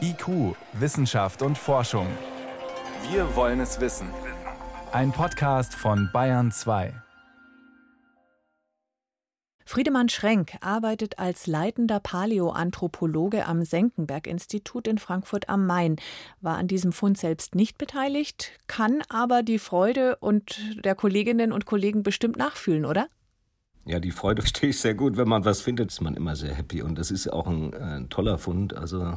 IQ, Wissenschaft und Forschung. Wir wollen es wissen. Ein Podcast von Bayern 2. Friedemann Schrenk arbeitet als leitender Paläoanthropologe am Senckenberg-Institut in Frankfurt am Main, war an diesem Fund selbst nicht beteiligt, kann aber die Freude und der Kolleginnen und Kollegen bestimmt nachfühlen, oder? Ja, die Freude verstehe ich sehr gut. Wenn man was findet, ist man immer sehr happy. Und das ist auch ein, ein toller Fund. Also äh,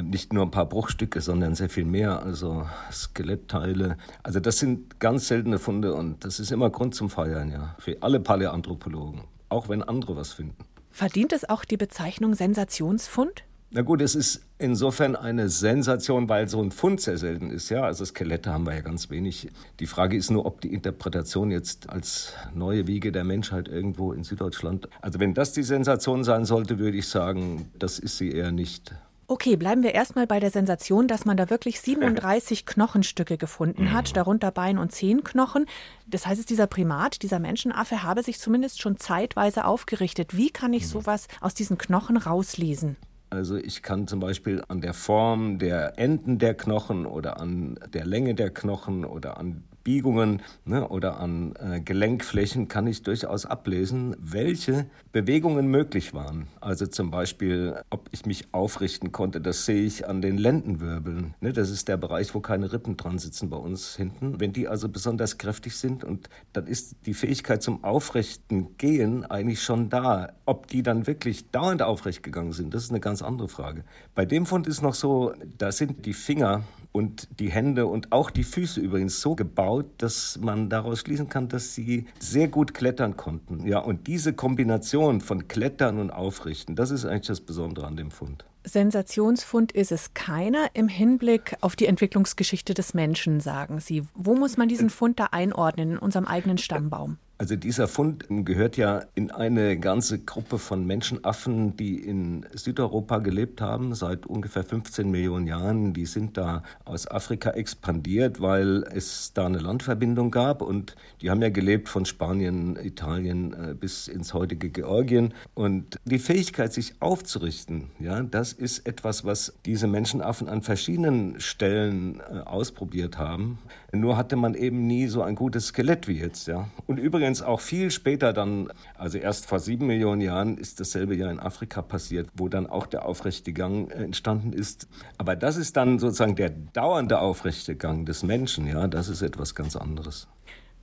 nicht nur ein paar Bruchstücke, sondern sehr viel mehr, also Skelettteile. Also das sind ganz seltene Funde und das ist immer Grund zum Feiern, ja, für alle Paläanthropologen auch wenn andere was finden. Verdient es auch die Bezeichnung Sensationsfund? Na gut, es ist insofern eine Sensation, weil so ein Fund sehr selten ist. Ja, also Skelette haben wir ja ganz wenig. Die Frage ist nur, ob die Interpretation jetzt als neue Wiege der Menschheit irgendwo in Süddeutschland. Also wenn das die Sensation sein sollte, würde ich sagen, das ist sie eher nicht. Okay, bleiben wir erstmal bei der Sensation, dass man da wirklich 37 Knochenstücke gefunden hat, mhm. darunter Bein- und Zehenknochen. Das heißt, dieser Primat, dieser Menschenaffe, habe sich zumindest schon zeitweise aufgerichtet. Wie kann ich mhm. sowas aus diesen Knochen rauslesen? Also ich kann zum Beispiel an der Form der Enden der Knochen oder an der Länge der Knochen oder an Biegungen ne, oder an äh, Gelenkflächen kann ich durchaus ablesen, welche Bewegungen möglich waren. Also zum Beispiel, ob ich mich aufrichten konnte, das sehe ich an den Lendenwirbeln. Ne, das ist der Bereich, wo keine Rippen dran sitzen bei uns hinten. Wenn die also besonders kräftig sind und dann ist die Fähigkeit zum aufrechten Gehen eigentlich schon da. Ob die dann wirklich dauernd aufrecht gegangen sind, das ist eine ganz andere Frage. Bei dem Fund ist noch so, da sind die Finger und die Hände und auch die Füße übrigens so gebaut, dass man daraus schließen kann, dass sie sehr gut klettern konnten. Ja, und diese Kombination von Klettern und Aufrichten, das ist eigentlich das Besondere an dem Fund. Sensationsfund ist es keiner im Hinblick auf die Entwicklungsgeschichte des Menschen, sagen Sie. Wo muss man diesen Fund da einordnen in unserem eigenen Stammbaum? Also dieser Fund gehört ja in eine ganze Gruppe von Menschenaffen, die in Südeuropa gelebt haben seit ungefähr 15 Millionen Jahren. Die sind da aus Afrika expandiert, weil es da eine Landverbindung gab und die haben ja gelebt von Spanien, Italien äh, bis ins heutige Georgien. Und die Fähigkeit, sich aufzurichten, ja, das ist etwas, was diese Menschenaffen an verschiedenen Stellen äh, ausprobiert haben. Nur hatte man eben nie so ein gutes Skelett wie jetzt, ja. Und übrigens übrigens auch viel später dann, also erst vor sieben Millionen Jahren ist dasselbe ja in Afrika passiert, wo dann auch der aufrechte Gang äh, entstanden ist. Aber das ist dann sozusagen der dauernde aufrechte Gang des Menschen, ja, das ist etwas ganz anderes.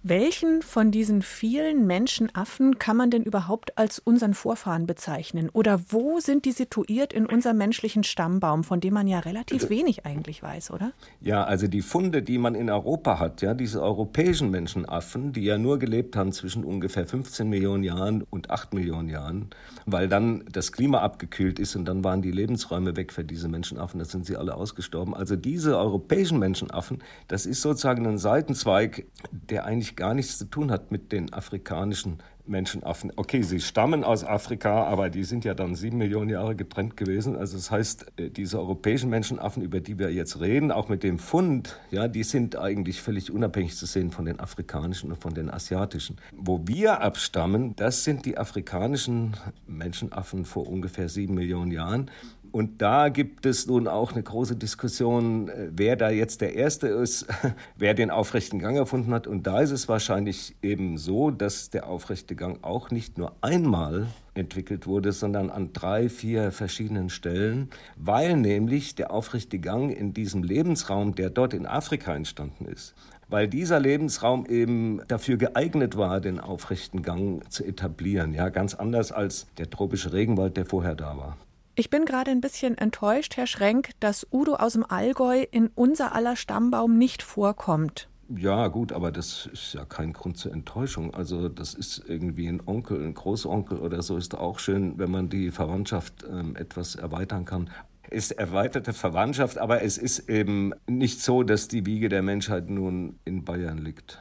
Welchen von diesen vielen Menschenaffen kann man denn überhaupt als unseren Vorfahren bezeichnen? Oder wo sind die situiert in unserem menschlichen Stammbaum, von dem man ja relativ wenig eigentlich weiß, oder? Ja, also die Funde, die man in Europa hat, ja, diese europäischen Menschenaffen, die ja nur gelebt haben zwischen ungefähr 15 Millionen Jahren und 8 Millionen Jahren, weil dann das Klima abgekühlt ist und dann waren die Lebensräume weg für diese Menschenaffen, da sind sie alle ausgestorben. Also diese europäischen Menschenaffen, das ist sozusagen ein Seitenzweig, der eigentlich eigentlich gar nichts zu tun hat mit den afrikanischen Menschenaffen. Okay, sie stammen aus Afrika, aber die sind ja dann sieben Millionen Jahre getrennt gewesen. Also das heißt, äh, diese europäischen Menschenaffen, über die wir jetzt reden, auch mit dem Fund, ja, die sind eigentlich völlig unabhängig zu sehen von den afrikanischen und von den asiatischen. Wo wir abstammen, das sind die afrikanischen Menschenaffen vor ungefähr sieben Millionen Jahren. Und da gibt es nun auch eine große Diskussion, äh, wer da jetzt der Erste ist, wer den aufrechten Gang erfunden hat. Und da ist es wahrscheinlich eben so, dass der aufrechte Gang auch nicht nur einmal entwickelt wurde, sondern an drei, vier verschiedenen Stellen, weil nämlich der aufrechte Gang in diesem Lebensraum, der dort in Afrika entstanden ist, weil dieser Lebensraum eben dafür geeignet war, den aufrechten Gang zu etablieren. Ja, ganz anders als der tropische Regenwald, der vorher da war. Ich bin gerade ein bisschen enttäuscht, Herr Schrenk, dass Udo aus dem Allgäu in unser aller Stammbaum nicht vorkommt. Ja, gut, aber das ist ja kein Grund zur Enttäuschung. Also das ist irgendwie ein Onkel, ein Großonkel oder so ist auch schön, wenn man die Verwandtschaft ähm, etwas erweitern kann. Ist erweiterte Verwandtschaft, aber es ist eben nicht so, dass die Wiege der Menschheit nun in Bayern liegt.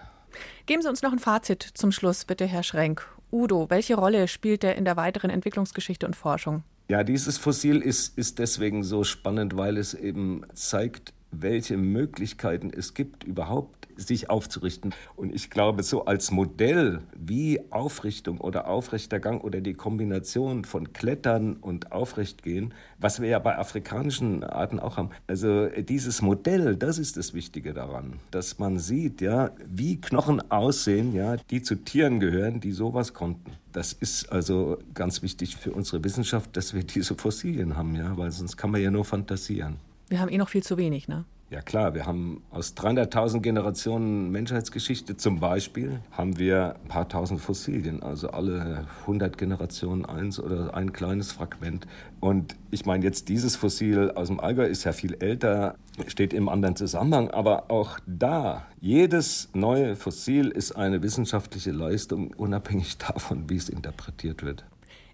Geben Sie uns noch ein Fazit zum Schluss, bitte, Herr Schrenk. Udo, welche Rolle spielt er in der weiteren Entwicklungsgeschichte und Forschung? Ja, dieses Fossil ist, ist deswegen so spannend, weil es eben zeigt, welche Möglichkeiten es gibt, überhaupt sich aufzurichten. Und ich glaube, so als Modell, wie Aufrichtung oder aufrechter Gang oder die Kombination von Klettern und Aufrechtgehen, was wir ja bei afrikanischen Arten auch haben. Also dieses Modell, das ist das Wichtige daran, dass man sieht, ja, wie Knochen aussehen, ja, die zu Tieren gehören, die sowas konnten. Das ist also ganz wichtig für unsere Wissenschaft, dass wir diese Fossilien haben, ja, weil sonst kann man ja nur fantasieren. Wir haben eh noch viel zu wenig, ne? Ja klar, wir haben aus 300.000 Generationen Menschheitsgeschichte zum Beispiel, haben wir ein paar tausend Fossilien, also alle 100 Generationen eins oder ein kleines Fragment. Und ich meine jetzt dieses Fossil aus dem Allgäu ist ja viel älter, steht im anderen Zusammenhang, aber auch da, jedes neue Fossil ist eine wissenschaftliche Leistung, unabhängig davon, wie es interpretiert wird.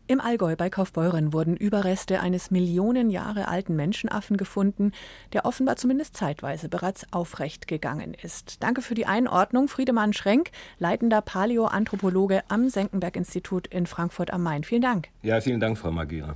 Im Allgäu bei Kaufbeuren wurden Überreste eines Millionen Jahre alten Menschenaffen gefunden, der offenbar zumindest zeitweise bereits aufrecht gegangen ist. Danke für die Einordnung, Friedemann Schrenk, leitender Paläoanthropologe am Senckenberg-Institut in Frankfurt am Main. Vielen Dank. Ja, vielen Dank, Frau Magira.